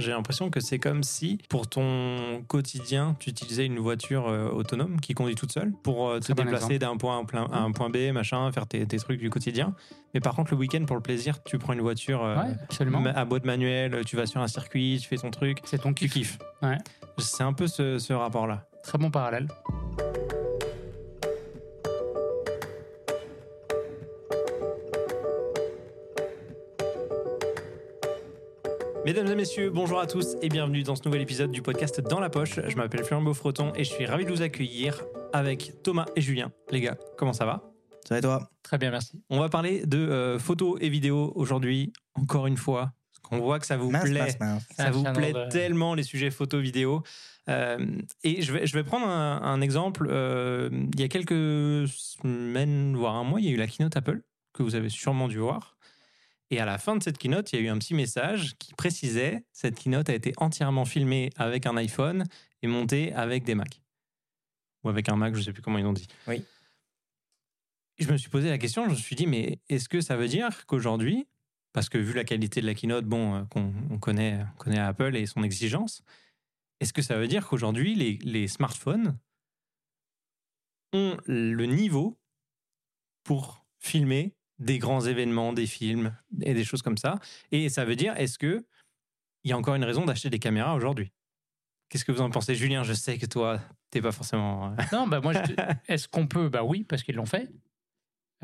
j'ai l'impression que c'est comme si, pour ton quotidien, tu utilisais une voiture euh, autonome qui conduit toute seule pour euh, te bon déplacer d'un point à un plein- à un point B, machin, faire tes, tes trucs du quotidien. Mais par contre, le week-end, pour le plaisir, tu prends une voiture euh, Ouais, à boîte manuelle, tu vas sur un circuit, tu fais ton truc, C'est ton tu kiff. kiffes. Ouais. C'est un peu ce, ce rapport-là. Très bon parallèle. Mesdames et messieurs, bonjour à tous et bienvenue dans ce nouvel épisode du podcast Dans la poche. Je m'appelle Florian Beaufreton et je suis ravi de vous accueillir avec Thomas et Julien. Les gars, comment ça va? Ça va et toi? Très bien, merci. On va parler de euh, photos et vidéos aujourd'hui, encore une fois. Parce qu'on voit que ça vous Mince, plaît. mince, mince. Ça vous plaît de- tellement les sujets photo vidéo. Euh, et je vais, je vais prendre un, un exemple. Euh, il y a quelques semaines, voire un mois, il y a eu la keynote Apple que vous avez sûrement dû voir. Et à la fin de cette keynote, il y a eu un petit message qui précisait cette keynote a été entièrement filmée avec un iPhone et montée avec des Macs. Ou avec un Mac, je ne sais plus comment ils ont dit. Oui. Je me suis posé la question, je me suis dit, mais est-ce que ça veut dire qu'aujourd'hui, parce que vu la qualité de la keynote, bon, euh, qu'on on connaît, on connaît Apple et son exigence, est-ce que ça veut dire qu'aujourd'hui, les, les smartphones ont le niveau pour filmer des grands événements, des films et des choses comme ça Et ça veut dire, est-ce que il y a encore une raison d'acheter des caméras aujourd'hui? Qu'est-ce que vous en pensez, Julien Je sais que toi, t'es pas forcément. euh, Non, bah moi, je est-ce qu'on peut? Bah oui, parce qu'ils l'ont fait.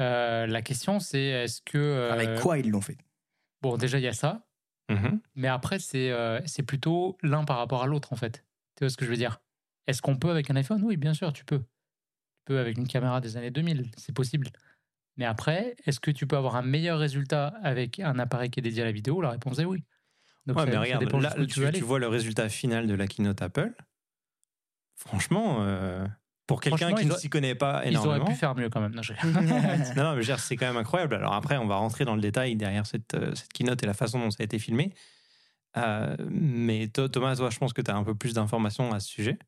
Euh, la question, c'est est-ce que. euh, Avec quoi ils l'ont fait? Bon, déjà, il y a ça. mhm. Mais après, c'est euh, c'est plutôt l'un par rapport à l'autre, en fait. Tu vois ce que je veux dire? Est-ce qu'on peut avec un iPhone? Oui, bien sûr, tu peux. Tu peux avec une caméra des années 2000, c'est possible. Mais après, est-ce que tu peux avoir un meilleur résultat avec un appareil qui est dédié à la vidéo? La réponse est oui. Donc Ouais, ça- mais regarde, là, tu tu, tu vois le résultat final de la keynote Apple. Franchement, euh, pour quelqu'un qui ne s'y connaît pas Ils auraient énormément. pu faire mieux quand même. Non, je- non, non, mais c'est quand même incroyable. Alors après, on va rentrer dans le détail derrière cette, euh, cette keynote et la façon dont ça a été filmé. Euh, mais Thomas, toi, je pense que tu as un peu plus d'informations à ce sujet.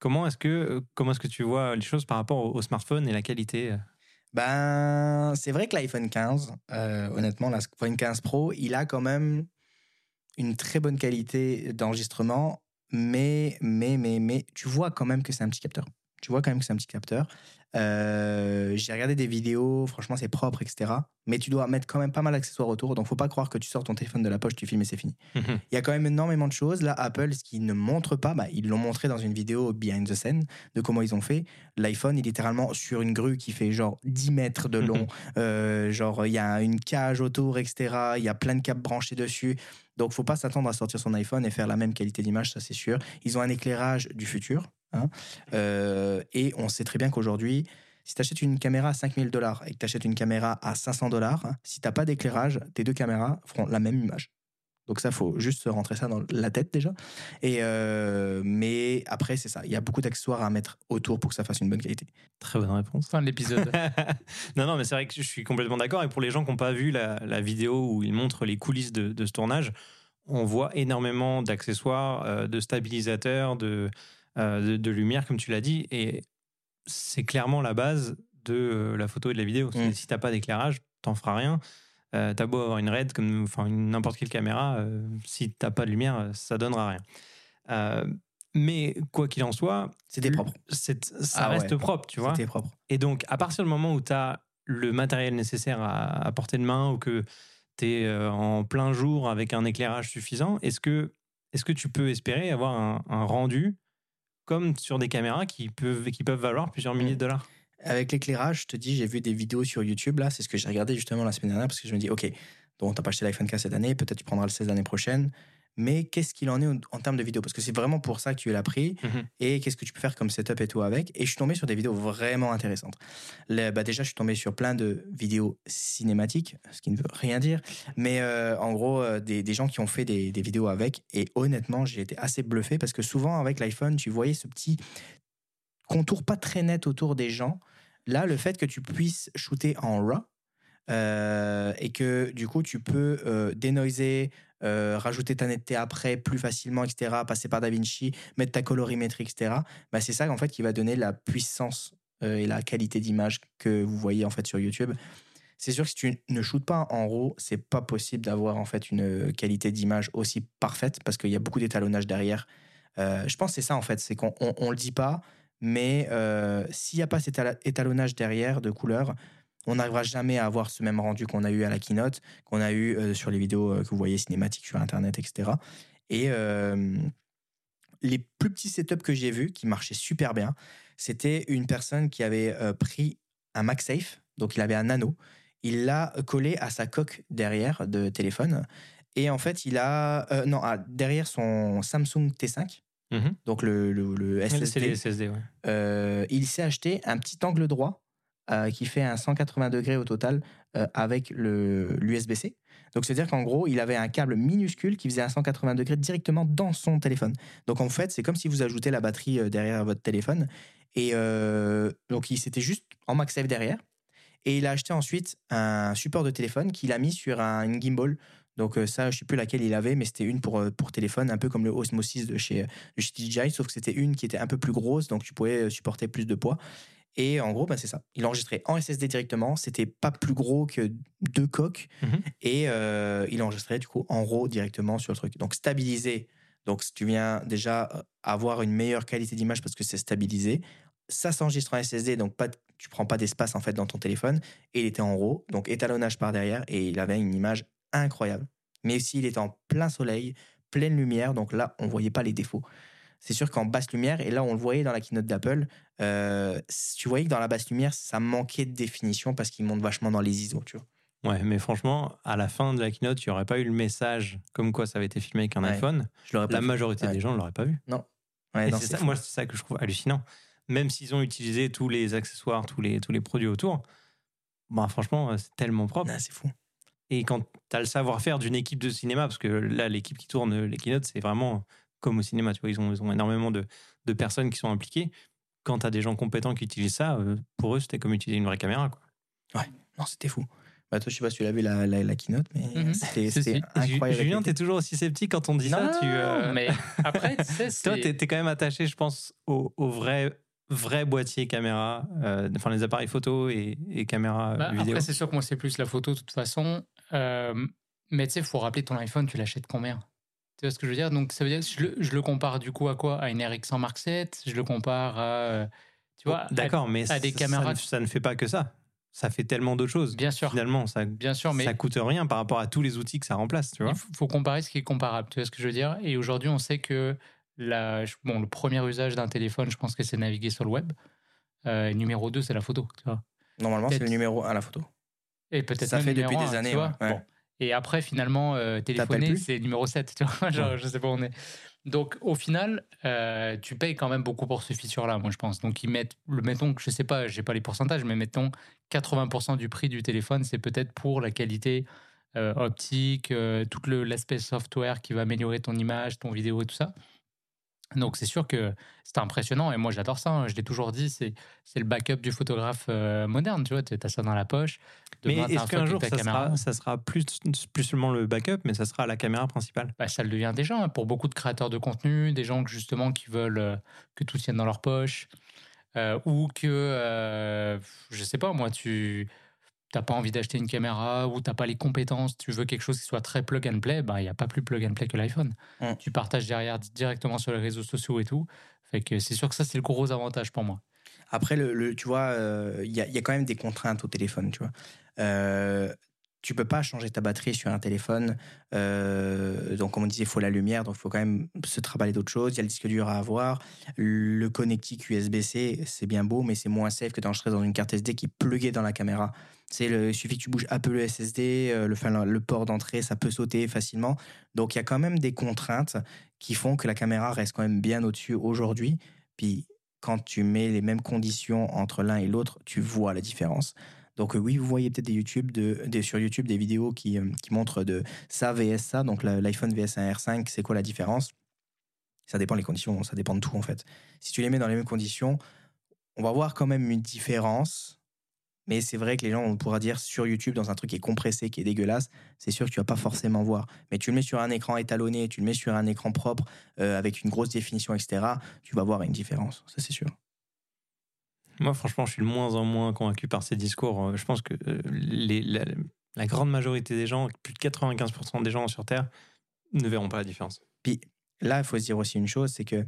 Comment est-ce que, est-ce que tu vois les choses par rapport au, au smartphone et la qualité Ben, c'est vrai que l'iPhone 15, euh, honnêtement, l'iPhone 15 Pro, il a quand même une très bonne qualité d'enregistrement, mais, mais, mais, mais, tu vois quand même que c'est un petit capteur. Tu vois quand même que c'est un petit capteur. Euh, J'ai regardé des vidéos, franchement, c'est propre, etc. Mais tu dois mettre quand même pas mal d'accessoires autour. Donc, faut pas croire que tu sors ton téléphone de la poche, tu filmes et c'est fini. Il y a quand même énormément de choses. Là, Apple, ce qu'ils ne montrent pas, bah, ils l'ont montré dans une vidéo behind the scene de comment ils ont fait. L'iPhone est littéralement sur une grue qui fait genre 10 mètres de long. Euh, genre, il y a une cage autour, etc. Il y a plein de câbles branchés dessus. Donc, faut pas s'attendre à sortir son iPhone et faire la même qualité d'image, ça c'est sûr. Ils ont un éclairage du futur. hein. Euh, et on sait très bien qu'aujourd'hui, si tu achètes une caméra à 5000 dollars et que tu achètes une caméra à 500 dollars, si t'as pas d'éclairage, tes deux caméras feront la même image. Donc ça, faut juste se rentrer ça dans la tête déjà. Et euh, mais après, c'est ça. Il y a beaucoup d'accessoires à mettre autour pour que ça fasse une bonne qualité. Très bonne réponse. Fin de l'épisode. non, non, mais c'est vrai que je suis complètement d'accord. Et pour les gens qui n'ont pas vu la, la vidéo où il montre les coulisses de, de ce tournage, on voit énormément d'accessoires, euh, de stabilisateurs, de, euh, de, de lumière, comme tu l'as dit. Et c'est clairement la base de euh, la photo et de la vidéo. C'est- Mm. Si tu n'as pas d'éclairage, t'en feras rien. Euh, t'as beau avoir une RED, comme enfin n'importe quelle caméra, euh, si t'as pas de lumière, euh, ça donnera rien. Euh, mais quoi qu'il en soit, C'était propre. ça Ah reste ouais. propre, tu vois. C'était propre. Et donc, à partir du moment où tu as le matériel nécessaire à, à portée de main ou que tu es en plein jour avec un éclairage suffisant, est-ce que, est que tu peux espérer avoir un, un rendu comme sur des caméras qui peuvent, valoir plusieurs milliers de dollars Avec l'éclairage, je te dis, j'ai vu des vidéos sur YouTube là. C'est ce que j'ai regardé justement la semaine dernière parce que je me dis, ok, donc t'as pas acheté l'iPhone 15 cette année, peut-être tu prendras le 16 l'année prochaine. Mais qu'est-ce qu'il en est en, termes de vidéos? Parce que c'est vraiment pour ça que tu l'as pris. Mhm. Et qu'est-ce que tu peux faire comme setup et tout avec? Et je suis tombé sur des vidéos vraiment intéressantes. Bah déjà, je suis tombé sur plein de vidéos cinématiques, ce qui ne veut rien dire. Mais euh, en gros, euh, des, des gens qui ont fait des, des vidéos avec. Et honnêtement, j'ai été assez bluffé parce que souvent, avec l'iPhone, tu voyais ce petit contour pas très net autour des gens. Là, le fait que tu puisses shooter en RAW euh, et que du coup, tu peux euh, dénoiser, euh, rajouter ta netteté après plus facilement, etc., passer par DaVinci, mettre ta colorimétrie, etc., bah, c'est ça en fait qui va donner la puissance euh, et la qualité d'image que vous voyez en fait sur YouTube. C'est sûr que si tu ne shootes pas en RAW, c'est pas possible d'avoir en fait une qualité d'image aussi parfaite parce qu'il y a beaucoup d'étalonnage derrière. Euh, je pense que c'est ça en fait, c'est qu'on on, le dit pas, mais euh, s'il n'y a pas cet étalonnage derrière de couleurs, on n'arrivera jamais à avoir ce même rendu qu'on a eu à la keynote, qu'on a eu euh, sur les vidéos euh, que vous voyez cinématiques sur Internet, etc. Et euh, les plus petits setups que j'ai vus qui marchaient super bien, c'était une personne qui avait pris un MagSafe, donc il avait un nano, il l'a collé à sa coque derrière de téléphone, et en fait il a non à- derrière son Samsung T5, Mhm. donc le, le, SSD, les SSD, ouais. euh, il s'est acheté un petit angle droit euh, qui fait un 180 degrés au total euh, avec l'USB-C. Donc c'est-à-dire qu'en gros, il avait un câble minuscule qui faisait un 180 degrés directement dans son téléphone. Donc en fait, c'est comme si vous ajoutez la batterie euh, derrière votre téléphone. Et euh, donc il s'était juste en MagSafe derrière. Et il a acheté ensuite un support de téléphone qu'il a mis sur un, une gimbal. Donc ça, je sais plus laquelle il avait, mais c'était une pour, pour téléphone, un peu comme le Osmo 6 de chez, DJI, sauf que c'était une qui était un peu plus grosse, donc tu pouvais supporter plus de poids. Et en gros, bah, c'est ça. Il enregistrait en SSD directement. C'était pas plus gros que deux coques. Mhm. Et euh, il enregistrait du coup en RAW directement sur le truc. Donc stabilisé. Donc si tu viens déjà euh, avoir une meilleure qualité d'image parce que c'est stabilisé. Ça s'enregistre en SSD, donc pas, tu prends pas d'espace en fait dans ton téléphone. Et il était en RAW, donc étalonnage par derrière. Et il avait une image incroyable. Mais aussi, il était en plein soleil, pleine lumière. Donc là, on voyait pas les défauts. C'est sûr qu'en basse lumière, et là on le voyait dans la keynote d'Apple, euh, tu voyais que dans la basse lumière, ça manquait de définition parce qu'il monte vachement dans les ISO, tu vois. Ouais, mais franchement, à la fin de la keynote, il n'y aurait pas eu le message comme quoi ça avait été filmé avec un Ouais. iPhone. Je l'aurais pas La majorité Ouais. des gens ne l'auraient pas vu. Ouais, non, c'est ça, fou. moi, c'est ça que je trouve hallucinant. Même s'ils ont utilisé tous les accessoires, tous les, tous les produits autour, bah, franchement, c'est tellement propre. Non, c'est fou. Et quand tu as le savoir-faire d'une équipe de cinéma, parce que là, l'équipe qui tourne les keynotes, c'est vraiment comme au cinéma. Tu vois, ils ont, ils ont énormément de, de personnes qui sont impliquées. Quand tu as des gens compétents qui utilisent ça, euh, pour eux, c'était comme utiliser une vraie caméra. Quoi. Non, c'était fou. Bah, toi, je sais pas si tu l'as vu la, la, la keynote, mais Mhm. c'était incroyable. Julien, tu es toujours aussi sceptique quand on dit ça. Tu, euh, mais après, tu sais, Toi, tu es, quand même attaché, je pense, au, au vrai, vrai boîtier caméra, euh, enfin les appareils photo et, et caméra Bah, vidéo. après, c'est sûr que moi, c'est plus la photo, de toute façon. Euh, mais tu sais, il faut rappeler ton iPhone, tu l'achètes combien? Tu vois ce que je veux dire? Donc, ça veut dire, je le, je le compare du coup à quoi? À une RX100 Mark VII Je le compare à. euh, Tu vois à- D'accord, mais à des ça- caméras- ça, ne- ça ne fait pas que ça. Ça fait tellement d'autres choses. Bien sûr. Finalement, ça, Bien sûr, mais ça coûte rien par rapport à tous les outils que ça remplace, tu vois. il faut, comparer ce qui est comparable. Tu vois ce que je veux dire? Et aujourd'hui, on sait que la, bon, le premier usage d'un téléphone, je pense que c'est naviguer sur le web. Euh, numéro 2, c'est la photo. Tu vois Normalement, c'est le numéro 1 la photo. Et peut-être Ça même fait numéro depuis un, des années, tu vois. ouais, ouais. Bon. Et après, finalement, euh, téléphoner, c'est numéro 7. Tu vois Genre, Ouais. Je sais pas où on est. Donc, au final, euh, tu payes quand même beaucoup pour ce feature-là, moi, je pense. Donc, ils mettent, le, mettons, je sais pas, j'ai pas les pourcentages, mais mettons 80% du prix du téléphone, c'est peut-être pour la qualité euh, optique, euh, tout l'aspect software qui va améliorer ton image, ton vidéo et tout ça. Donc, c'est sûr que c'est impressionnant. Et moi, j'adore ça. hein. Je l'ai toujours dit, c'est c'est le backup du photographe euh, moderne. Tu vois, tu as ça dans la poche. Mais Demain, est-ce qu'un jour, ça sera, ça sera plus, plus seulement le backup, mais ça sera la caméra principale? Bah, ça le devient déjà hein, pour beaucoup de créateurs de contenu, des gens justement qui veulent euh, que tout tienne dans leur poche, euh, ou que, je sais pas moi, tu n'as pas envie d'acheter une caméra ou tu n'as pas les compétences, tu veux quelque chose qui soit très plug and play, bah, il n'y a pas plus plug and play que l'iPhone. Mm. Tu partages derrière directement sur les réseaux sociaux et tout. Fait que c'est sûr que ça, c'est le gros avantage pour moi. Après, le, le- tu vois, euh, il y, a, il y a quand même des contraintes au téléphone, tu vois. Euh, tu peux pas changer ta batterie sur un téléphone. euh, donc, comme on disait, il faut la lumière, donc il faut quand même se travailler d'autres choses. Il y a le disque dur à avoir. Le connectique USB-C, c'est bien beau, mais c'est moins safe que d'enregistrer dans une carte SD qui est pluguée dans la caméra. Le, il suffit que tu bouges un peu le SSD, euh, le, enfin, le port d'entrée, ça peut sauter facilement. Donc, il y a quand même des contraintes qui font que la caméra reste quand même bien au-dessus aujourd'hui. Puis, quand tu mets les mêmes conditions entre l'un et l'autre, tu vois la différence. Donc euh, oui, vous voyez peut-être des YouTube de, des, sur YouTube des vidéos qui, euh, qui montrent de ça vs ça, donc l'iPhone vs un R5, c'est quoi la différence? Ça dépend des conditions, ça dépend de tout en fait. Si tu les mets dans les mêmes conditions, on va voir quand même une différence, mais c'est vrai que les gens, on pourra dire sur YouTube, dans un truc qui est compressé, qui est dégueulasse, c'est sûr que tu vas pas forcément voir. Mais tu le mets sur un écran étalonné, tu le mets sur un écran propre, euh, avec une grosse définition, etc., tu vas voir une différence, ça c'est sûr. Moi, franchement, je suis de moins en moins convaincu par ces discours. Euh, Je pense que euh, les, la, la grande majorité des gens, plus de 95% des gens sur Terre, ne verront pas la différence. Puis là, il faut se dire aussi une chose, c'est que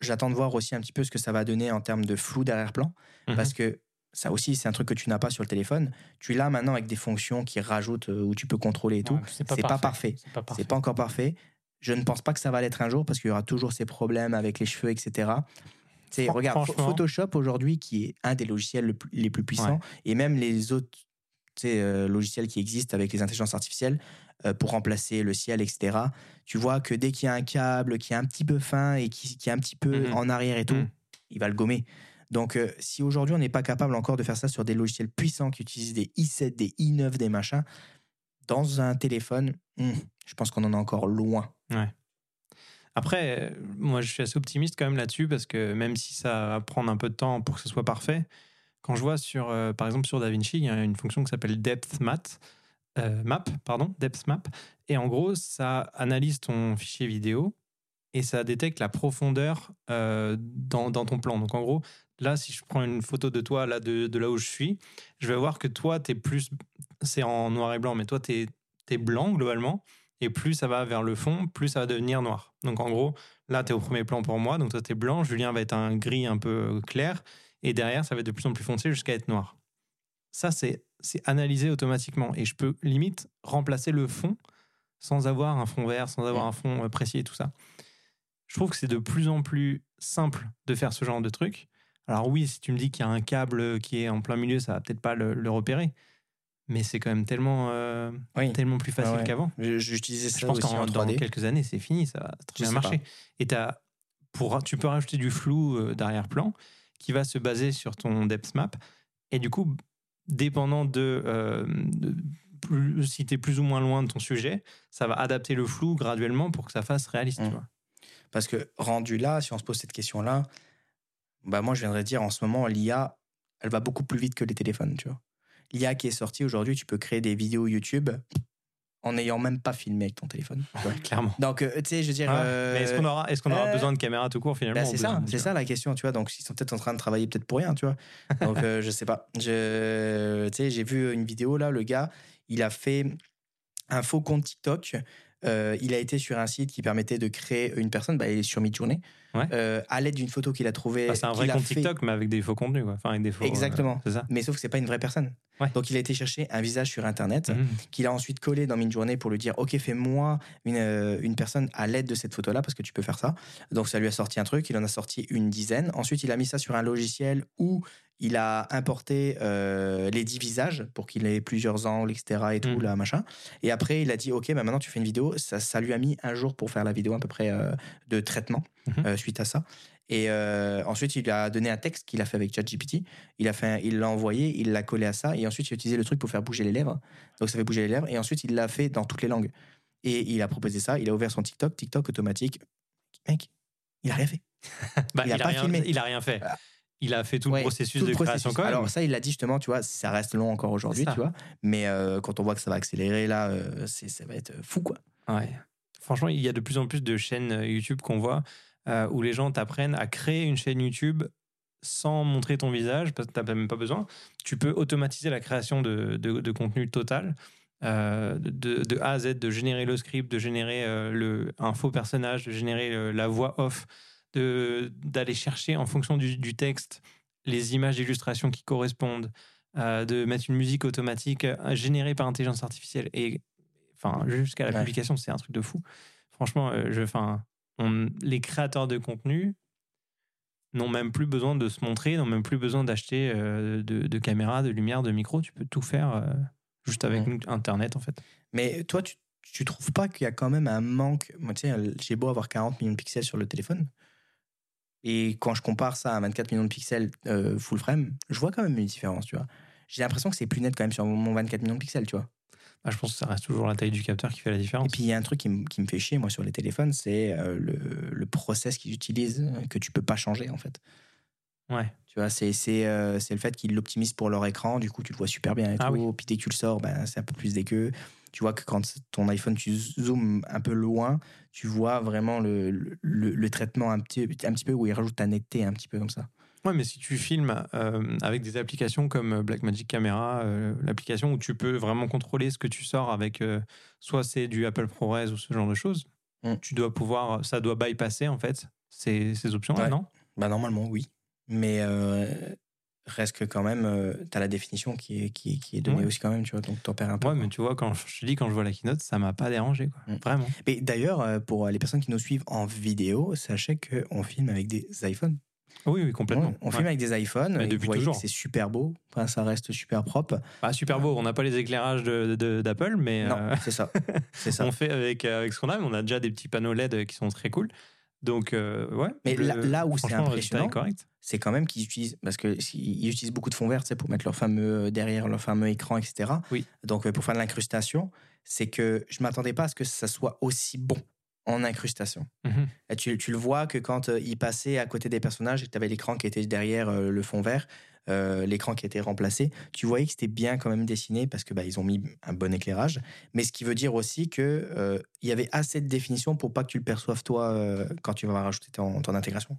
j'attends de voir aussi un petit peu ce que ça va donner en termes de flou d'arrière-plan, Mhm. parce que ça aussi, c'est un truc que tu n'as pas sur le téléphone. Tu l'as maintenant avec des fonctions qui rajoutent, euh, où tu peux contrôler et tout. Ouais, c'est pas parfait. C'est pas parfait. C'est pas encore parfait. Je ne pense pas que ça va l'être un jour, parce qu'il y aura toujours ces problèmes avec les cheveux, etc. C'est, Fran- regarde, Photoshop aujourd'hui, qui est un des logiciels le plus- les plus puissants, et même les autres euh, logiciels qui existent avec les intelligences artificielles euh, pour remplacer le ciel, etc. Tu vois que dès qu'il y a un câble qui est un petit peu fin et qui, qui est un petit peu Mhm. en arrière et tout, Mhm. il va le gommer. Donc, euh, si aujourd'hui on n'est pas capable encore de faire ça sur des logiciels puissants qui utilisent des i7, des i9, des machins, dans un téléphone, hmm, je pense qu'on en est encore loin. Après, euh, moi, je suis assez optimiste quand même là-dessus parce que même si ça va prendre un peu de temps pour que ce soit parfait, quand je vois sur, euh, par exemple, sur DaVinci, il y a une fonction qui s'appelle Depth Map, pardon, Depth Map, et en gros, ça analyse ton fichier vidéo et ça détecte la profondeur euh, dans, dans ton plan. Donc, en gros, là, si je prends une photo de toi, là, de, de là où je suis, je vais voir que toi, tu es plus. C'est en noir et blanc, mais toi, tu es, blanc globalement. Et plus ça va vers le fond, plus ça va devenir noir. Donc en gros, là, tu es au premier plan pour moi. Donc toi, tu es blanc. Julien va être un gris un peu clair. Et derrière, ça va être de plus en plus foncé jusqu'à être noir. Ça, c'est analysé automatiquement. Et je peux limite remplacer le fond sans avoir un fond vert, sans avoir un fond euh, précis et tout ça. Je trouve que c'est de plus en plus simple de faire ce genre de truc. Alors oui, si tu me dis qu'il y a un câble qui est en plein milieu, ça va peut-être pas le, le repérer. Mais c'est quand même tellement, euh, Oui. tellement plus facile ouais. qu'avant. J'utilisais ça Je pense aussi en dans 3D. quelques années, c'est fini, ça va très Je bien marcher. Et t'as- pour, tu peux rajouter du flou euh, d'arrière-plan qui va se baser sur ton depth map. Et du coup, dépendant de, euh, de plus- si tu es plus ou moins loin de ton sujet, ça va adapter le flou graduellement pour que ça fasse réaliste. Mm. Tu vois. Parce que rendu là, si on se pose cette question-là, bah moi je viendrais dire en ce moment, l'IA, elle va beaucoup plus vite que les téléphones, tu vois. L'IA qui est sortie aujourd'hui, tu peux créer des vidéos YouTube en n'ayant même pas filmé avec ton téléphone. tu vois. Clairement. Donc, euh, tu sais, je veux dire. Ouais. euh, Mais est-ce qu'on aura, est-ce qu'on aura euh, besoin de caméra tout court finalement bah, c'est ça, c'est ça la question, tu vois. Donc, ils sont peut-être en train de travailler peut-être pour rien, tu vois. Donc, je sais pas. Je, tu sais, j'ai vu une vidéo là, le gars, il a fait un faux compte TikTok. Euh, il a été sur un site qui permettait de créer une personne. Bah, il est sur Midjourney. Ouais. Euh, à l'aide d'une photo qu'il a trouvée. Bah, c'est un vrai compte fait- TikTok, mais avec des faux contenus. Quoi. Enfin, avec des faux, euh, Exactement. ça. Mais sauf que c'est pas une vraie personne. Ouais. Donc, il a été chercher un visage sur Internet Mhm. qu'il a ensuite collé dans Midjourney pour lui dire Ok, fais-moi une, euh, une personne à l'aide de cette photo-là, parce que tu peux faire ça. Donc, ça lui a sorti un truc, il en a sorti une dizaine. Ensuite, il a mis ça sur un logiciel où il a importé euh, les 10 visages pour qu'il ait plusieurs angles, etc. et tout, Mhm. là, machin. Et après, il a dit Ok, bah maintenant tu fais une vidéo. Ça, ça lui a mis un jour pour faire la vidéo, à peu près, euh, de traitement Mhm. euh, suite à ça. Et euh, ensuite, il a donné un texte qu'il a fait avec ChatGPT. Il a fait, un- il l'a envoyé, il l'a collé à ça, et ensuite il a utilisé le truc pour faire bouger les lèvres. Donc ça fait bouger les lèvres, et ensuite il l'a fait dans toutes les langues. Et il a proposé ça. Il a ouvert son TikTok, TikTok automatique. Mec, il a rien fait. Bah, Il a pas rien, filmé. il a rien fait. Il a fait tout Ouais, le processus Tout de création processus. quand même. Alors ça, il l'a dit justement, tu vois, ça reste long encore aujourd'hui, tu vois. Mais euh, quand on voit que ça va accélérer là, euh, ça va être fou, quoi. Ouais. Franchement, il y a de plus en plus de chaînes YouTube qu'on voit euh, où les gens t'apprennent à créer une chaîne YouTube sans montrer ton visage, parce que tu n'as même pas besoin. Tu peux automatiser la création de, de- de contenu total, euh, de, de A à Z, de générer le script, de générer euh, le, un faux personnage, de générer euh, la voix off, d'aller chercher en fonction du, du texte les images d'illustration qui correspondent, de mettre une musique automatique générée par intelligence artificielle. Et enfin, jusqu'à la Ouais. publication, c'est un truc de fou. Franchement, je, enfin, on- les créateurs de contenu n'ont même plus besoin de se montrer, n'ont même plus besoin d'acheter euh, de, de caméras, de lumière, de micro. Tu peux tout faire euh, juste avec Ouais. Internet, en fait. Mais toi, tu, tu trouves pas qu'il y a quand même un manque? Moi, tu sais, j'ai beau avoir 40 millions de pixels sur le téléphone. Et quand je compare ça à 24 millions de pixels euh, full frame, je vois quand même une différence, tu vois. J'ai l'impression que c'est plus net quand même sur mon 24 millions de pixels, tu vois. Bah, je pense que ça reste toujours la taille du capteur qui fait la différence. Et puis il y a un truc qui, me- qui me fait chier, moi, sur les téléphones, c'est euh, le, le process qu'ils utilisent que tu peux pas changer, en fait. Ouais. Tu vois, c'est c'est euh, c'est le fait qu'ils l'optimisent pour leur écran, du coup, tu le vois super bien et Ah tout. oui. Puis dès que tu le sors, ben, c'est un peu plus dégueu. Tu vois que quand ton iPhone, tu zoomes un peu loin, tu vois vraiment le, le, le traitement un petit, un petit peu où il rajoute ta netteté un petit peu comme ça. Ouais, mais si tu filmes euh, avec des applications comme Blackmagic Camera, euh, l'application où tu peux vraiment contrôler ce que tu sors avec, euh, soit c'est du Apple ProRes ou ce genre de choses, Mm. tu dois pouvoir, ça doit bypasser en fait ces, ces options-là, Ouais. non? Bah, normalement, oui. Mais euh, reste que quand même, tu as la définition qui est, qui, qui est donnée Ouais. aussi quand même, tu vois, donc t'en perds un peu. Ouais, mais tu vois, quand je te dis, quand je vois la keynote, ça m'a pas dérangé, quoi. Mm. Vraiment. Mais d'ailleurs, euh, pour les personnes qui nous suivent en vidéo, sachez qu'on filme avec des iPhones. Oui, oui, complètement. On Ouais. filme avec des iPhones. Mais et depuis toujours. c'est super beau. Enfin, ça reste super propre. Ah, super beau. On n'a pas les éclairages d'Apple, mais Non, euh, c'est ça. C'est ça. on fait avec, euh, avec ce qu'on a. mais On a déjà des petits panneaux LED qui sont très cool. Donc, euh, ouais. Mais le- là- là où c'est impressionnant, c'est quand même qu'ils utilisent, parce qu'ils utilisent beaucoup de fonds verts tu sais, pour mettre leur fameux, derrière leur fameux écran, etc. Oui. Donc pour faire de l'incrustation, c'est que je m'attendais pas à ce que ça soit aussi bon en incrustation. Mhm. Et tu, tu le vois que quand euh, il passait à côté des personnages et que tu avais l'écran qui était derrière euh, le fond vert, euh, l'écran qui était remplacé, tu voyais que c'était bien quand même dessiné parce que bah, ils ont mis un bon éclairage. Mais ce qui veut dire aussi que euh, il y avait assez de définition pour pas que tu le perçoives toi quand tu vas rajouter ton, ton intégration.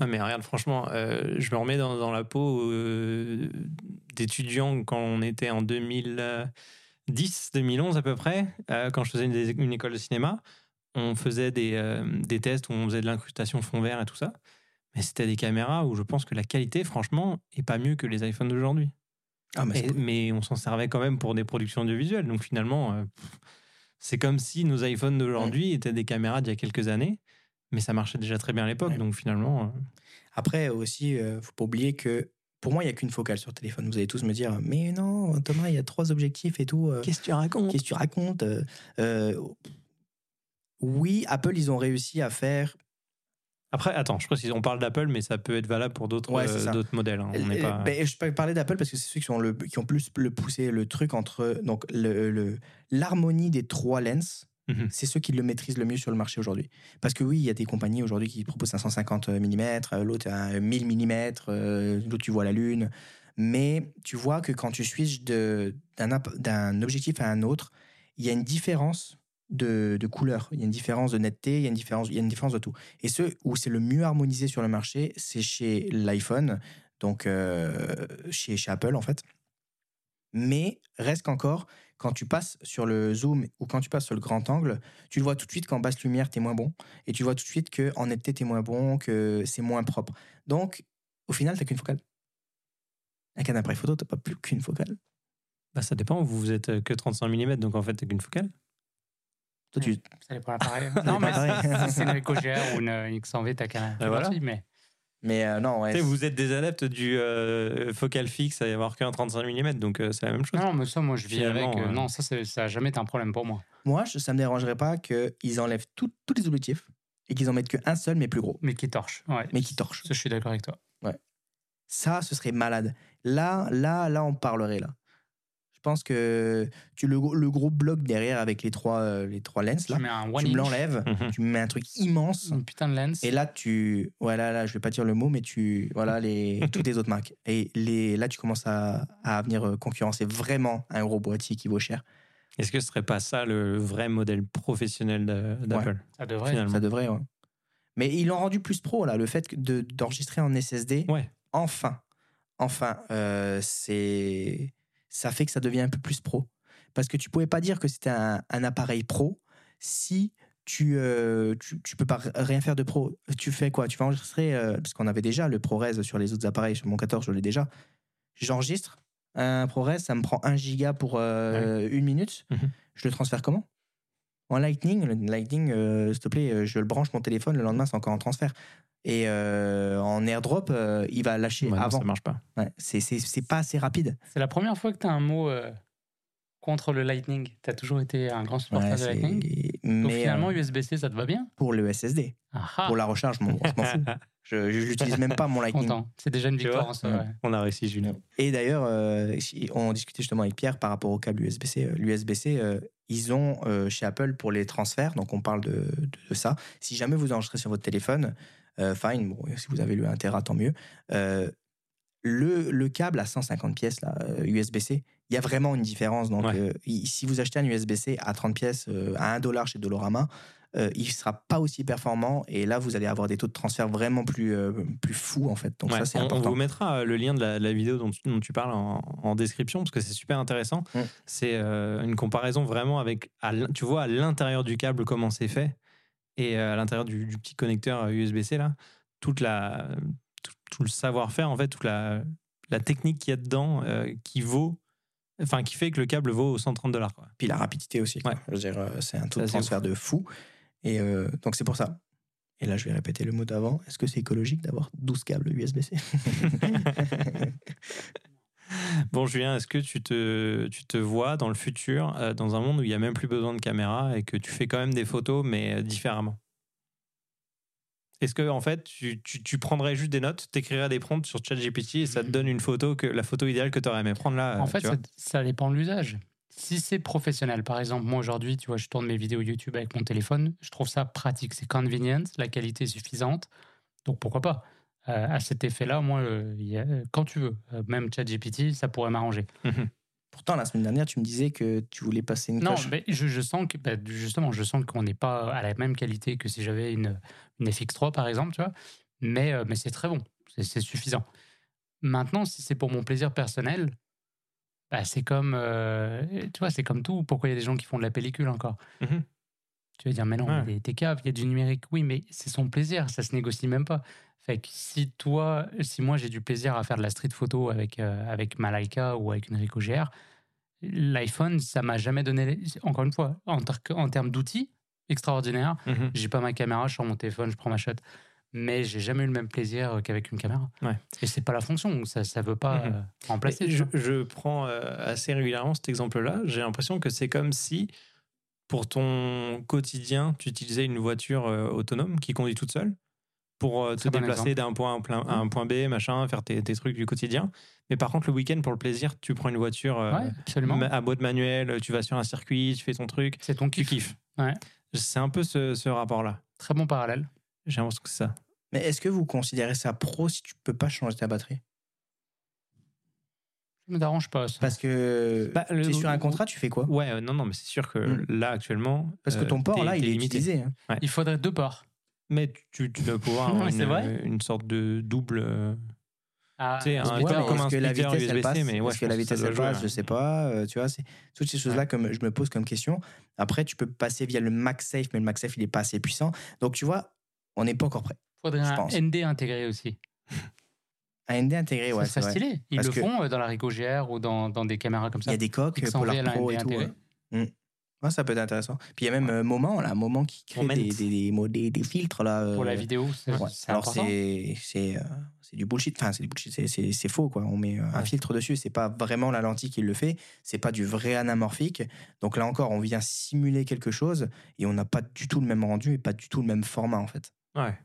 Ouais, mais regarde, franchement, je me remets dans, dans la peau d'étudiant quand on était en 2010, 2011 à peu près, quand je faisais une, une école de cinéma. On faisait des, euh, des tests où on faisait de l'incrustation fond vert et tout ça. Mais c'était des caméras où je pense que la qualité, franchement, est pas mieux que les iPhones d'aujourd'hui. Ah, mais Et- c'est- mais on s'en servait quand même pour des productions audiovisuelles. Donc finalement, euh, c'est comme si nos iPhones d'aujourd'hui étaient des caméras d'il y a quelques années. Mais ça marchait déjà très bien à l'époque. Donc finalement. euh, Après aussi, faut pas oublier que pour moi, il y a qu'une focale sur le téléphone. Vous allez tous me dire, mais non, Thomas, il y a trois objectifs et tout. Qu'est-ce que tu racontes? Qu'est-ce que tu racontes euh, Oui, Apple, ils ont réussi à faire. Après, attends, je précise, on parle d'Apple, mais ça peut être valable pour d'autres Ouais, euh, modèles. hein. On Euh, pas... ben, je peux parler d'Apple parce que c'est ceux qui, sont le, qui ont plus le poussé le truc entre donc le- le- l'harmonie des trois lenses. Mhm. C'est ceux qui le maîtrisent le mieux sur le marché aujourd'hui. Parce que oui, il y a des compagnies aujourd'hui qui proposent 550 mm, l'autre un 1000 mm, l'autre tu vois la lune. Mais tu vois que quand tu switches d'un objectif à un autre, il y a une différence de, de couleur, il y a une différence de netteté, il y a une différence, il y a une différence de tout. Et ceux où c'est le mieux harmonisé sur le marché, c'est chez l'iPhone, donc euh, chez, Apple en fait. Mais reste qu'encore, quand tu passes sur le zoom ou quand tu passes sur le grand angle, tu le vois tout de suite qu'en basse lumière, tu es moins bon. Et tu vois tout de suite qu'en netteté, tu es moins bon, que c'est moins propre. Donc, au final, tu qu'une focale. Avec un appareil photo, tu pas plus qu'une focale. Bah, ça dépend, vous, êtes que 35 mm, donc en fait, t'as qu'une focale. Toi, tu... Ça de l'appareil. dépend non, mais si c'est une GR ou une, une X100V, t'as qu'un. Bah voilà. Mais Mais euh, non, ouais. Vous êtes des adeptes du euh, focal fixe à y avoir qu'un 35 mm, donc euh, c'est la même chose. non, mais ça, moi, je vis Finalement, avec. Non, ça, ça a jamais été un problème pour moi. Moi, je, ça me dérangerait pas qu'ils enlèvent tout- tous les objectifs et qu'ils en mettent qu'un seul, mais plus gros, Mais qui torche. Ouais. mais qui torche. Ça, je suis d'accord avec toi. Ça, ce serait malade. Là, là, là, on parlerait là. Je pense que tu le, le gros bloc derrière avec les trois, euh, les trois lenses là, Tu me l'enlèves, Mhm. tu me mets un truc immense. une putain de lens. Et là, tu. Voilà, là, je vais pas dire le mot, mais tu. Voilà, les, toutes les autres marques. Et les, là, tu commences à, à venir euh, concurrencer vraiment un gros boîtier qui vaut cher. Est-ce que ce serait pas ça le vrai modèle professionnel d'Apple ça devrait. finalement? Ça devrait, ouais. Mais ils l'ont rendu plus pro, là, le fait de- d'enregistrer en SSD. Ouais. Enfin, enfin, euh, c'est. Ça fait que ça devient un peu plus pro. Parce que tu pouvais pas dire que c'était un, un appareil pro si tu, euh, tu, tu peux pas rien faire de pro. Tu fais quoi? Tu vas enregistrer, euh, parce qu'on avait déjà le ProRes sur les autres appareils, sur mon 14, je l'ai déjà. J'enregistre un ProRes, ça me prend 1 giga pour euh, une minute. Mhm. Je le transfère comment? En Lightning, le Lightning, euh, s'il te plaît, euh, je le branche mon téléphone, le lendemain, c'est encore en transfert. Et euh, en AirDrop, euh, il va lâcher Ouais, non, avant. ça marche pas. Ouais, c'est- c'est c'est pas assez rapide. C'est la première fois que tu as un mot euh, contre le Lightning. Tu as toujours été un grand supporter Ouais, de Lightning. Donc mais finalement, euh, USB-C, ça te va bien? pour le SSD, Ah ah, pour la recharge, je m'en fous. Je je l'utilise même pas mon Lightning. content. C'est déjà une victoire en soi, Ouais. On a réussi, Julien. Et d'ailleurs, euh, on discutait justement avec Pierre par rapport au câble USB-C. Euh, L'USB-C, euh, ils ont euh, chez Apple pour les transferts, donc on parle de, de- de ça. Si jamais vous enregistrez sur votre téléphone, euh, fine, bon, si vous avez le 1 Tera, tant mieux. Euh, le, le câble à 150 pièces, là, USB-C, il y a vraiment une différence. Donc, Ouais. euh, si vous achetez un USB-C à 30 pièces, euh, à 1 dollar chez Dolorama, euh, il sera pas aussi performant. Et là, vous allez avoir des taux de transfert vraiment plus, euh, plus fous, en fait. Donc Ouais, ça, c'est on, on important. vous mettra euh, le lien de la, la vidéo dont, tu- dont tu parles en, en description parce que c'est super intéressant. Mm. C'est euh, une comparaison vraiment avec, à tu vois, à l'intérieur du câble comment c'est fait et à l'intérieur du, du petit connecteur USB-C là, toute la, tout, tout le savoir-faire en fait, toute la, la technique qu'il y a dedans qui vaut, enfin qui fait que le câble vaut 130 dollars. Puis la rapidité aussi. Ouais. Je veux dire, c'est un taux Ça, de transfert de fou. Et euh, donc, c'est pour ça. Et là, je vais répéter le mot d'avant. Est-ce que c'est écologique d'avoir 12 câbles USB-C Bon, Julien, est-ce que tu te, tu te vois dans le futur, euh, dans un monde où il n'y a même plus besoin de caméra et que tu fais quand même des photos, mais euh, différemment? Est-ce que, en fait, tu, tu, tu prendrais juste des notes, t'écrirais des prompts sur ChatGPT et ça te donne une photo, que, la photo idéale que tu aurais aimé prendre là En euh, fait, ça dépend de l'usage. Si c'est professionnel, par exemple, moi aujourd'hui, tu vois, je tourne mes vidéos YouTube avec mon téléphone, je trouve ça pratique, c'est convenient, la qualité est suffisante, donc pourquoi pas? Euh, À cet effet-là, moi, euh, a- quand tu veux, euh, même ChatGPT, ça pourrait m'arranger. Pourtant, la semaine dernière, tu me disais que tu voulais passer une Non, coche. mais je, je sens que, bah, justement, je sens qu'on n'est pas à la même qualité que si j'avais une, une FX3, par exemple, tu vois. Mais, euh, mais c'est très bon, c'est c'est suffisant. Maintenant, si c'est pour mon plaisir personnel, bah, c'est comme, euh, tu vois, c'est comme tout. Pourquoi il y a des gens qui font de la pellicule encore? Mhm. Tu vas dire, mais non, Ouais. t'es cave, il y a du numérique. Oui, mais c'est son plaisir, ça se négocie même pas. Fait que si toi, si moi j'ai du plaisir à faire de la street photo avec, euh, avec ma Leica ou avec une Ricoh GR, l'iPhone, ça m'a jamais donné. Encore une fois, en, ter- en termes d'outils, extraordinaire. Mhm. J'ai pas ma caméra, je suis sur mon téléphone, je prends ma shot. Mais j'ai jamais eu le même plaisir euh, qu'avec une caméra. Ouais. Et c'est pas la fonction, ça, ça veut pas Mhm. euh, remplacer. Je, prends euh, assez régulièrement cet exemple-là. J'ai l'impression que c'est comme si, pour ton quotidien, tu utilisais une voiture autonome qui conduit toute seule pour te bon déplacer d'un point à un, un point B, machin, faire tes, tes trucs du quotidien. Mais par contre, le week-end, pour le plaisir, tu prends une voiture Ouais, à boîte manuelle, tu vas sur un circuit, tu fais ton truc, C'est ton tu kiff. kiffes. Ouais. C'est un peu ce, ce rapport-là. Très bon parallèle. J'ai l'impression que c'est ça. Mais est-ce que vous considérez ça pro si tu peux pas changer ta batterie? Ça me dérange pas. ça. Parce que Bah, le- tu es sur un contrat, tu fais quoi? Ouais, euh, non, non, mais c'est sûr que Mm. là, actuellement. Parce que euh, ton port, t'es- là, il t'es est limité. utilisé. hein. Il faudrait deux ports. Mais tu, tu dois pouvoir avoir Ouais, c'est une, vrai. une sorte de double. euh, Ah, Tu sais, un splitter, Ouais, comme un est-ce que la splitter vitesse elle USB-C, passe mais ouais, Est-ce je que la vitesse doit elle jouer, passe ouais. Je sais pas. euh, tu vois, c'est toutes ces choses-là comme je me pose comme question. Après, tu peux passer via le MagSafe, mais le MagSafe il est pas assez puissant. Donc tu vois, on n'est pas encore prêt. faudrait je un pense. ND intégré aussi. Un ND intégré, ouais, ça c'est vrai. stylé. Ils Parce le font euh, dans la Ricoh GR ou dans, dans des caméras comme Il ça. y a des coques XNV, Polar elle a un Pro et tout. intégré. ouais. Ouais, ça peut être intéressant. Puis il y a même euh, Moment, là, Moment qui crée des, des, des, mo- des- des filtres là. Pour la euh, vidéo, c'est Ouais. c'est Alors important. c'est c'est euh, c'est du bullshit. Enfin c'est du bullshit. C'est- C'est c'est faux quoi. On met un Ouais. filtre dessus. C'est pas vraiment la lentille qui le fait. C'est pas du vrai anamorphique. Donc là encore, on vient simuler quelque chose et on n'a pas du tout le même rendu et pas du tout le même format en fait. Ouais.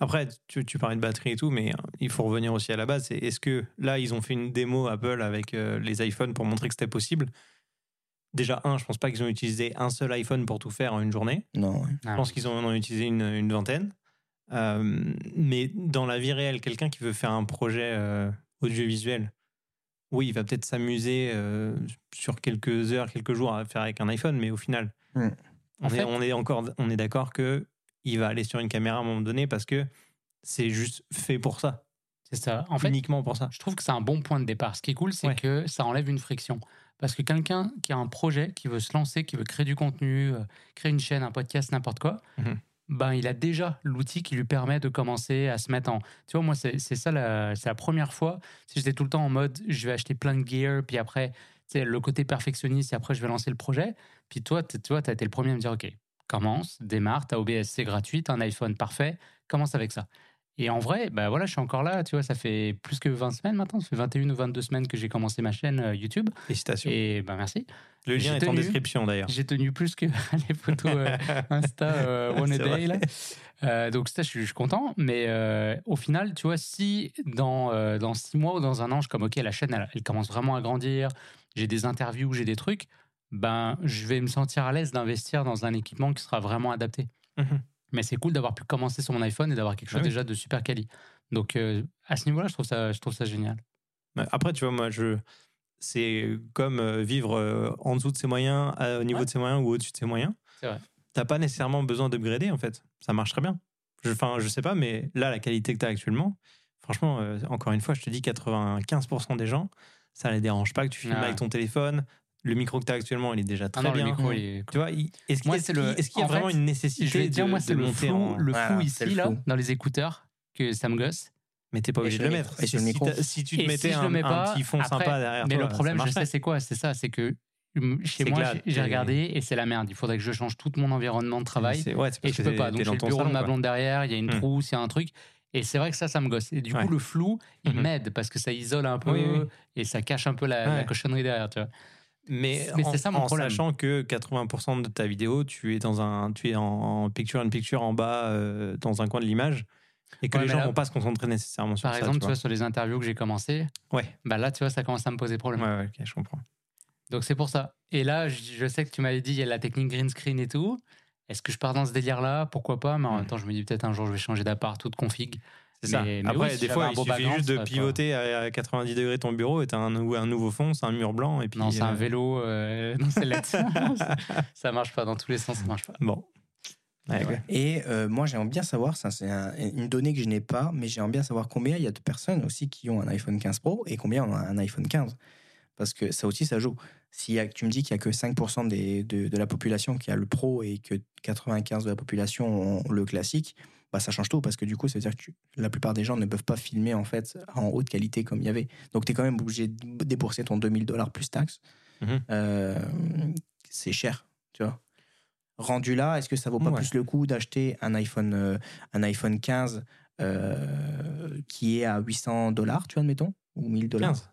Après, tu, tu parlais de batterie et tout, mais euh, il faut revenir aussi à la base. Est-ce que là, ils ont fait une démo Apple avec euh, les iPhones pour montrer que c'était possible? Déjà, un, je pense pas qu'ils ont utilisé un seul iPhone pour tout faire en une journée. Non. ouais. Ah. Je pense qu'ils en ont utilisé une, une vingtaine. Euh, mais dans la vie réelle, quelqu'un qui veut faire un projet euh, audiovisuel, oui, il va peut-être s'amuser euh, sur quelques heures, quelques jours à faire avec un iPhone, mais au final, Mm. on, En est, fait- on est encore, on est d'accord que il va aller sur une caméra à un moment donné parce que c'est juste fait pour ça, C'est ça. En fait, uniquement pour ça. je trouve que c'est un bon point de départ. Ce qui est cool, c'est Ouais. que ça enlève une friction. Parce que quelqu'un qui a un projet, qui veut se lancer, qui veut créer du contenu, euh, créer une chaîne, un podcast, n'importe quoi, Mhm. ben, il a déjà l'outil qui lui permet de commencer à se mettre en. Tu vois, moi, c'est ça, c'est la première fois. Si j'étais tout le temps en mode, je vais acheter plein de gear, puis après, le côté perfectionniste, et après, je vais lancer le projet. Puis toi, tu vois, tu as été le premier à me dire, OK, commence, démarre, tu as OBS-C gratuit, t'as un iPhone parfait, commence avec ça. Et en vrai, bah voilà, je suis encore là, tu vois, ça fait plus que 20 semaines maintenant, ça fait 21 ou 22 semaines que j'ai commencé ma chaîne euh, YouTube. Félicitations. Et ben merci. Le lien est en description d'ailleurs. J'ai tenu plus que les photos euh, Insta euh, One a C'est Day. Là. Euh, donc ça, je suis, je suis content. Mais au final, tu vois, si dans, dans six mois ou dans un an, je suis comme, OK, la chaîne, elle, elle commence vraiment à grandir, j'ai des interviews, j'ai des trucs, ben, je vais me sentir à l'aise d'investir dans un équipement qui sera vraiment adapté. Mhm. Mais c'est cool d'avoir pu commencer sur mon iPhone et d'avoir quelque chose Ah oui. déjà de super quali. Donc euh, à ce niveau-là, je trouve ça, je trouve ça génial. Après, tu vois, moi, je. C'est comme euh, vivre euh, en dessous de ses moyens, au niveau Ouais. de ses moyens ou au-dessus de ses moyens. C'est vrai. t'as pas nécessairement besoin d'upgrader en fait. Ça marche très bien. Je- Enfin, je sais pas, mais là, la qualité que tu as actuellement, franchement, euh, encore une fois, je te dis 95% des gens, ça les dérange pas que tu filmes Ah. avec ton téléphone. Le micro que tu as actuellement, il est déjà Ah très non, bien. le micro, il est Tu vois, est-ce qu'il le- y a en vraiment fait, une nécessité Je vais dire, de, moi, c'est le monter flou, en... le Voilà, flou c'est ici, le là, dans les écouteurs, que ça me gosse. Mais t'es pas obligé de le mettre. Et sur le Si micro. Si tu te Et mettais si un, le mets un pas, petit fond après- sympa derrière Mais toi, le problème, je sais, c'est quoi C'est ça, c'est que hum, chez moi, j'ai- regardé et c'est la merde. Il faudrait que je change tout mon environnement de travail. Ouais, Et je peux pas. Donc j'ai le bureau de ma blonde derrière, il y a une trousse, il y a un truc. Et c'est vrai que ça, ça me gosse. Et du coup, le flou, il Mhm. m'aide parce que ça isole un peu et ça cache un peu la, cochonnerie derrière. Tu vois. Mais, Mais en, ça mon en problème. sachant que 80% de ta vidéo, tu es dans un, tu es en, picture in picture en bas, euh, dans un coin de l'image, et que Ouais, les gens là- vont pas se concentrer nécessairement sur Par ça. exemple, tu vois, sur les interviews que j'ai commencé, vois. bah là, tu vois, ça commence à me poser ouais, problème. ouais, ouais, ok, je comprends. Donc c'est pour ça. Et là, je, sais que tu m'avais dit, il y a la technique green screen et tout. Est-ce que je pars dans ce délire-là? Pourquoi pas? Mais en Hmm. même temps, je me dis peut-être un jour, je vais changer d'appart ou de config. C'est ça. Mais- Après, oui, si des fois, un il beau suffit background, juste ça de pivoter à 90 degrés ton bureau et t'as un, nouveau- un nouveau fond, c'est un mur blanc. Et puis, Non, c'est un euh, vélo. euh, non, c'est LED. ça marche pas dans tous les sens, ça marche pas. Bon. Ouais, ouais. Et euh, moi, j'aimerais bien savoir, ça c'est un- une donnée que je n'ai pas, mais j'aimerais bien savoir combien il y a de personnes aussi qui ont un iPhone 15 Pro et combien ont un iPhone 15. Parce que ça aussi, ça joue. Si tu me dis qu'il n'y a que 5% des, de, de la population qui a le Pro et que 95% de la population ont le classique, bah ça change tout parce que du coup, ça veut dire que tu- la plupart des gens ne peuvent pas filmer en fait en haute qualité comme il y avait. Donc, tu es quand même obligé de débourser ton 2000 dollars plus taxes. Mhm. Euh, c'est cher, tu vois. Rendu là, est-ce que ça vaut pas Ouais. plus le coup d'acheter un iPhone, euh, un iPhone 15 euh, qui est à 800 dollars, tu vois, admettons, ou 1000 dollars? 15.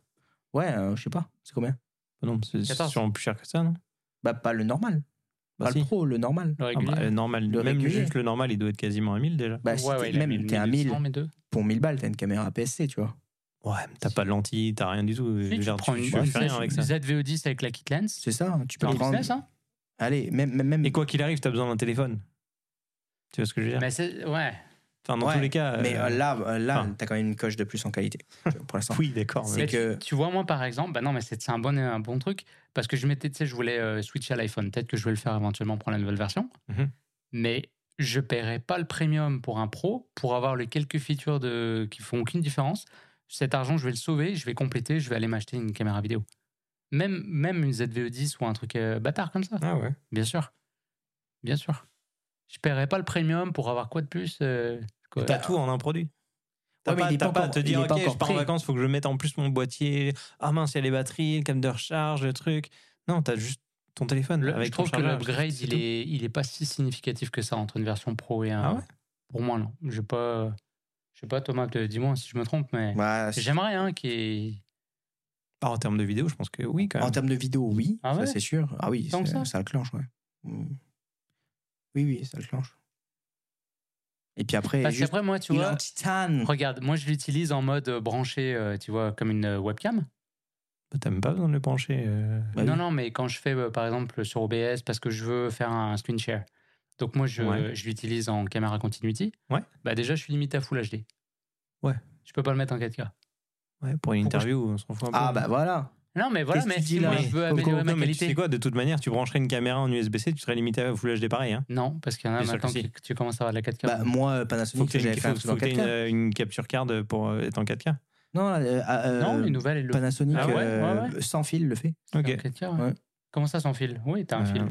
Ouais, euh, je sais pas, c'est combien? Non, c'est c'est 14. sûrement plus cher que ça, non? Bah, pas le normal. Bah, pas si. le pro, le normal. Le Ah régulier. bah, le normal, Le même régulier. juste le normal, il doit être quasiment à 1000 déjà. Bah, si ouais, t'es- ouais, a même, t'es à 1000, 1200, mais deux. pour 1000 balles, t'as une caméra APS-C, tu vois. Ouais, t'as pas de lentilles, t'as rien du tout. Si, tu dire, prends tu- une, tu fais rien avec ça. ZVE10 avec la kit lens. C'est ça, hein, tu peux prendre. business, hein Allez, même. même, même- Et quoi qu'il arrive, t'as besoin d'un téléphone. Tu vois ce que je veux dire? Mais c'est. Ouais. Enfin, dans Ouais, tous les cas. Mais euh, euh, là, euh, là enfin. t'as quand même une coche de plus en qualité, pour l'instant. Oui, d'accord. Mais- Mais que- tu, tu vois, moi, par exemple, bah non, mais c'est c'est un bon, un bon truc. Parce que je m'étais, tu sais, je voulais euh, switcher à l'iPhone. Peut-être que je vais le faire éventuellement pour la nouvelle version. Mhm. Mais je paierai pas le premium pour un pro pour avoir les quelques features de, qui font aucune différence. Cet argent, je vais le sauver, je vais compléter, je vais aller m'acheter une caméra vidéo. Même, même une ZVE10 ou un truc euh, bâtard comme ça. Ah ouais. Bien sûr. Bien sûr. Je paierai pas le premium pour avoir quoi de plus euh, quoi. T'as tout en un produit. T'as Ouais, pas, pas pas à te dire, ok, pas je pars en vacances, faut que je mette en plus mon boîtier. Ah mince, il y a les batteries, le câble de recharge, le truc. Non, t'as juste ton téléphone Le- avec je trouve ton que l'upgrade, il est, il est pas si significatif que ça entre une version pro et un. Ah ouais? Pour moi, non. Je pas. Je sais pas, Thomas, dis-moi si je me trompe, mais Bah, j'aimerais hein, qu'il y ait- Ah, en termes de vidéo, je pense que oui, quand même. En termes de vidéo, oui, Ah ça ouais? c'est sûr. Ah oui, ça le clenche, ouais. Mm. Oui, oui, ça le clenche. Et puis après, Parce juste, qu'après, moi, tu il est vois, en titane. regarde, moi, je l'utilise en mode euh, branché, euh, tu vois, comme une euh, webcam. Bah, T'as même pas besoin de le brancher. euh. Bah non, oui. non, mais quand je fais, euh, par exemple, sur OBS, parce que je veux faire un screen share. Donc, moi, je, Ouais. je l'utilise en caméra continuity. Ouais. Bah, déjà, je suis limité à Full HD. Ouais. Je peux pas le mettre en 4K. Ouais, pour une Pourquoi interview, on s'en fout un peu. Ah bah voilà. Non, mais voilà, que mais tu dis si là moi, je veux Coco, améliorer ma non, mais tu qualité. sais quoi, de toute manière, tu brancherais une caméra en USB-C, tu serais limité à Full HD pareil. Hein. Non, parce qu'il y en a maintenant que que tu commences à avoir de la 4K. Bah, moi, euh, Faut Panasonic, que tu aies j'avais fait un faut- truc faut en que t'aies 4K. une, une capture card pour euh, être en 4K. Non, euh, euh, non, les nouvelles, elles le Panasonic, Ah ouais, ouais, sans fil, le fait. Ok. 4K. ouais. Ouais. Comment ça sans fil? Oui, t'as un fil.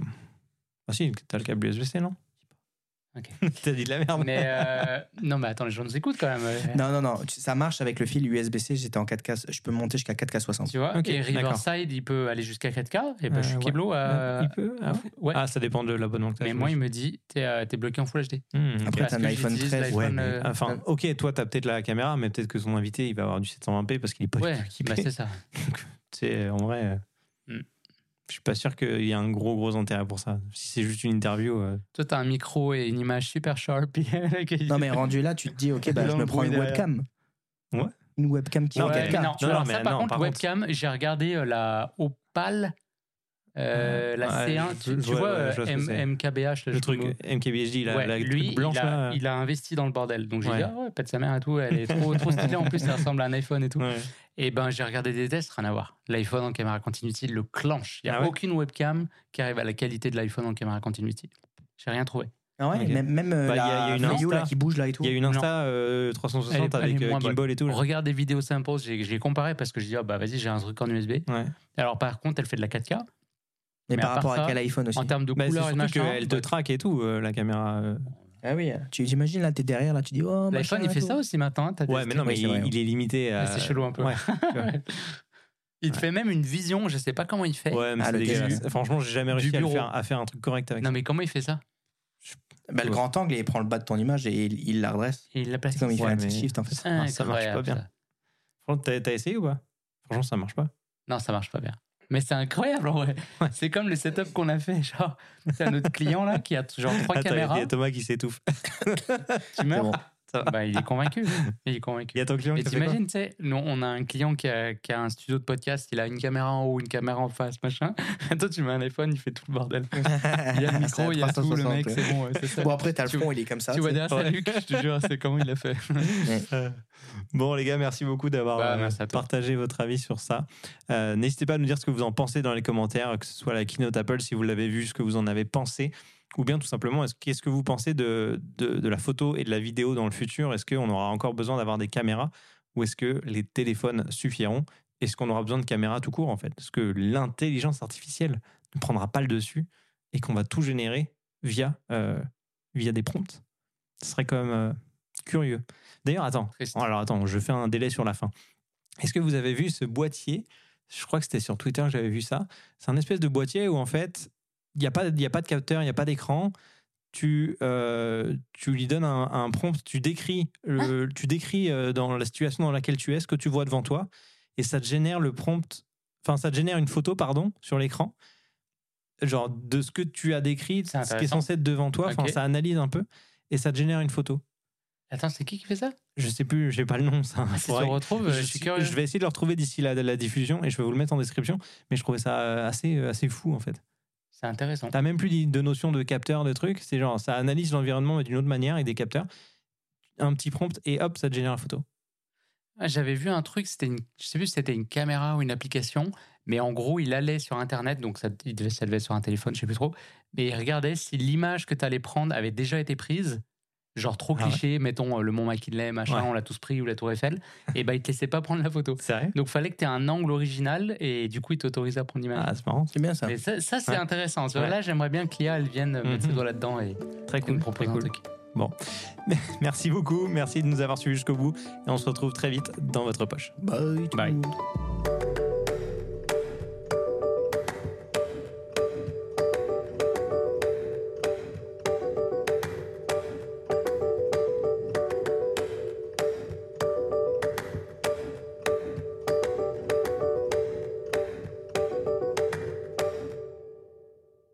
Ah si, t'as le câble USB-C, non? Ok. T'as dit de la merde. Mais euh, non, mais attends, les gens nous écoutent quand même. Non, non, non, tu- ça marche avec le fil USB-C. J'étais en 4K, je peux monter jusqu'à 4K60. Tu vois Ok, Et d'accord. Riverside, il peut aller jusqu'à 4K. Et ben, je suis Euh, ouais. Keblo à. Euh, il peut ah, Ouais. Ah, ça dépend de l'abonnement que t'as. mais moi, il me dit, t'es euh, t'es bloqué en Full HD. Hmm. Après, t'as un iPhone j'utilise 13. l'iPhone, Ouais, mais, euh, enfin, ok, toi, t'as peut-être la caméra, mais peut-être que son invité, il va avoir du 720p parce qu'il est pas Ouais, du tout équipé. bah, c'est ça. Tu sais, en vrai, Hmm. Je suis pas sûr qu'il y ait un gros, gros intérêt pour ça. Si c'est juste une interview, euh, Toi, t'as un micro et une image super sharp. Non, mais rendu là, tu te dis, ok, bah, je me prends une webcam. Ouais. Une webcam qui est en Non, Ouais, 4K. mais non, Non, non, ça, par non, contre, par contre- webcam, j'ai regardé euh, la Opal, euh, la Ouais, C1. je- tu, vois, euh, M-. MKBH, là, le truc me- MKBHD, la, Ouais, la lui, truc blanche il, a, là. il a investi dans le bordel. Donc j'ai Ouais. dit, ah ouais, pète sa mère et tout, elle est trop, trop stylée. En plus, ça ressemble à un iPhone et tout. Ouais. Et ben, j'ai regardé des tests, rien à voir. L'iPhone en caméra continuity le clenche. Il n'y a Ah ouais aucune webcam qui arrive à la qualité de l'iPhone en caméra continuity. J'ai rien trouvé. Ah ouais, même, même euh, Bah, il y a- la y a une vidéo là, Insta. qui bouge là et tout. Il y a une. Insta euh, 360 Elle est- avec elle euh, gimbal et tout. là. Regarde des vidéos sympas, j'ai j'ai comparé parce que je dis, ah bah vas-y, j'ai un truc en USB. Ouais. Alors par contre, elle fait de la 4K. Mais Mais par à rapport à quel iPhone aussi En termes de Bah, c'est couleur et machin. qu'elle te bah, traque et tout, euh, la caméra. euh. Ah oui, tu t'imagines là, t'es derrière, là, tu dis oh. L'iPhone, il fait tout. ça aussi maintenant. hein, Ouais, mais non, mais il, vrai. il est limité à. Ouais, c'est chelou un peu. Ouais, Il te fait même une vision, je sais pas comment il fait. ouais mais Ah, le. Franchement, j'ai jamais réussi à, faire, à faire un truc correct avec Non mais comment il fait ça Bah, le grand angle, il prend le bas de ton image et il, il la redresse. Et il l'a placé. C'est comme il fait Ouais, un mais- petit shift en fait. Ah, ça marche pas bien. ça. Franchement, t'as t'as essayé ou pas? Franchement, ça marche pas. Non, ça marche pas bien. Mais c'est incroyable en vrai. Ouais. C'est comme le setup qu'on a fait. Genre, c'est un autre client là qui a genre trois Attends, caméras. Il y a Thomas qui s'étouffe. Tu meurs. Bah, il est convaincu. Il est convaincu. Il y a ton client Mais qui t'imagines, tu sais, nous, on a un client qui a, qui a un studio de podcast, il a une caméra en haut, une caméra en face, machin. Et toi, tu mets un iPhone, il fait tout le bordel. Il y a le micro, il y a tout, le mec, c'est bon, ouais, c'est ça. Bon, après, t'as le fond, il est comme ça. tu vois derrière, c'est. Luc, je te jure, c'est comment il a fait. Euh, Bon, les gars, merci beaucoup d'avoir Bah, euh, partagé votre avis sur ça. Euh, N'hésitez pas à nous dire ce que vous en pensez dans les commentaires, que ce soit la keynote Apple, si vous l'avez vu, ce que vous en avez pensé, ou bien tout simplement, est-ce- qu'est-ce que vous pensez de, de, de la photo et de la vidéo dans le futur? Est-ce qu'on aura encore besoin d'avoir des caméras ou est-ce que les téléphones suffiront? Est-ce qu'on aura besoin de caméras tout court en fait? Est-ce que l'intelligence artificielle ne prendra pas le dessus et qu'on va tout générer via, euh, via des prompts? Ce serait quand même euh, curieux. D'ailleurs, attends, Triste. alors attends, je fais un délai sur la fin. Est-ce que vous avez vu ce boîtier? Je crois que c'était sur Twitter que j'avais vu ça. C'est un espèce de boîtier où en fait, il n'y a, pas- il y a pas de capteur, il n'y a pas d'écran. Tu, euh, tu lui donnes un, un prompt, tu décris, le- tu décris euh, dans la situation dans laquelle tu es, ce que tu vois devant toi, et ça te génère le prompt, enfin ça te génère une photo, pardon, sur l'écran, genre de ce que tu as décrit, ce qui est censé être devant toi, enfin ça analyse un peu, et ça te génère une photo. Attends, c'est qui qui fait ça? Je sais plus, j'ai pas le nom, ça. Ah, Si tu retrouves, je, je suis suis- curieux. je vais essayer de le retrouver d'ici la, la diffusion et je vais vous le mettre en description. Mais je trouvais ça euh, assez, euh, assez fou en fait. C'est intéressant. T'as même plus de notion de capteur, de trucs. C'est genre, ça analyse l'environnement mais d'une autre manière avec des capteurs. Un petit prompt et hop, ça te génère la photo. Ah, J'avais vu un truc, c'était une, je sais plus si c'était une caméra ou une application, mais en gros, il allait sur Internet, donc ça, il devait, ça devait être sur un téléphone, je sais plus trop, mais il regardait si l'image que tu allais prendre avait déjà été prise, genre trop Ah ouais. cliché, mettons euh, le Mont McKinley, machin, Ouais. on l'a tous pris, ou la Tour Eiffel, et bah il te laissait pas prendre la photo. Sérieux? Donc fallait que tu aies un angle original, et du coup, il t'autorisait à prendre l'image. Ah, c'est marrant. C'est bien ça. mais ça, ça, c'est Ouais. intéressant. Tu vois, Ouais. Là, j'aimerais bien que l'IA, elle vienne mettre ses Mhm. doigts là-dedans et Très nous cool. Très proposer un cool. truc. Merci beaucoup. Merci de nous avoir suivis jusqu'au bout. Et on se retrouve très vite dans votre poche. Bye. Bye.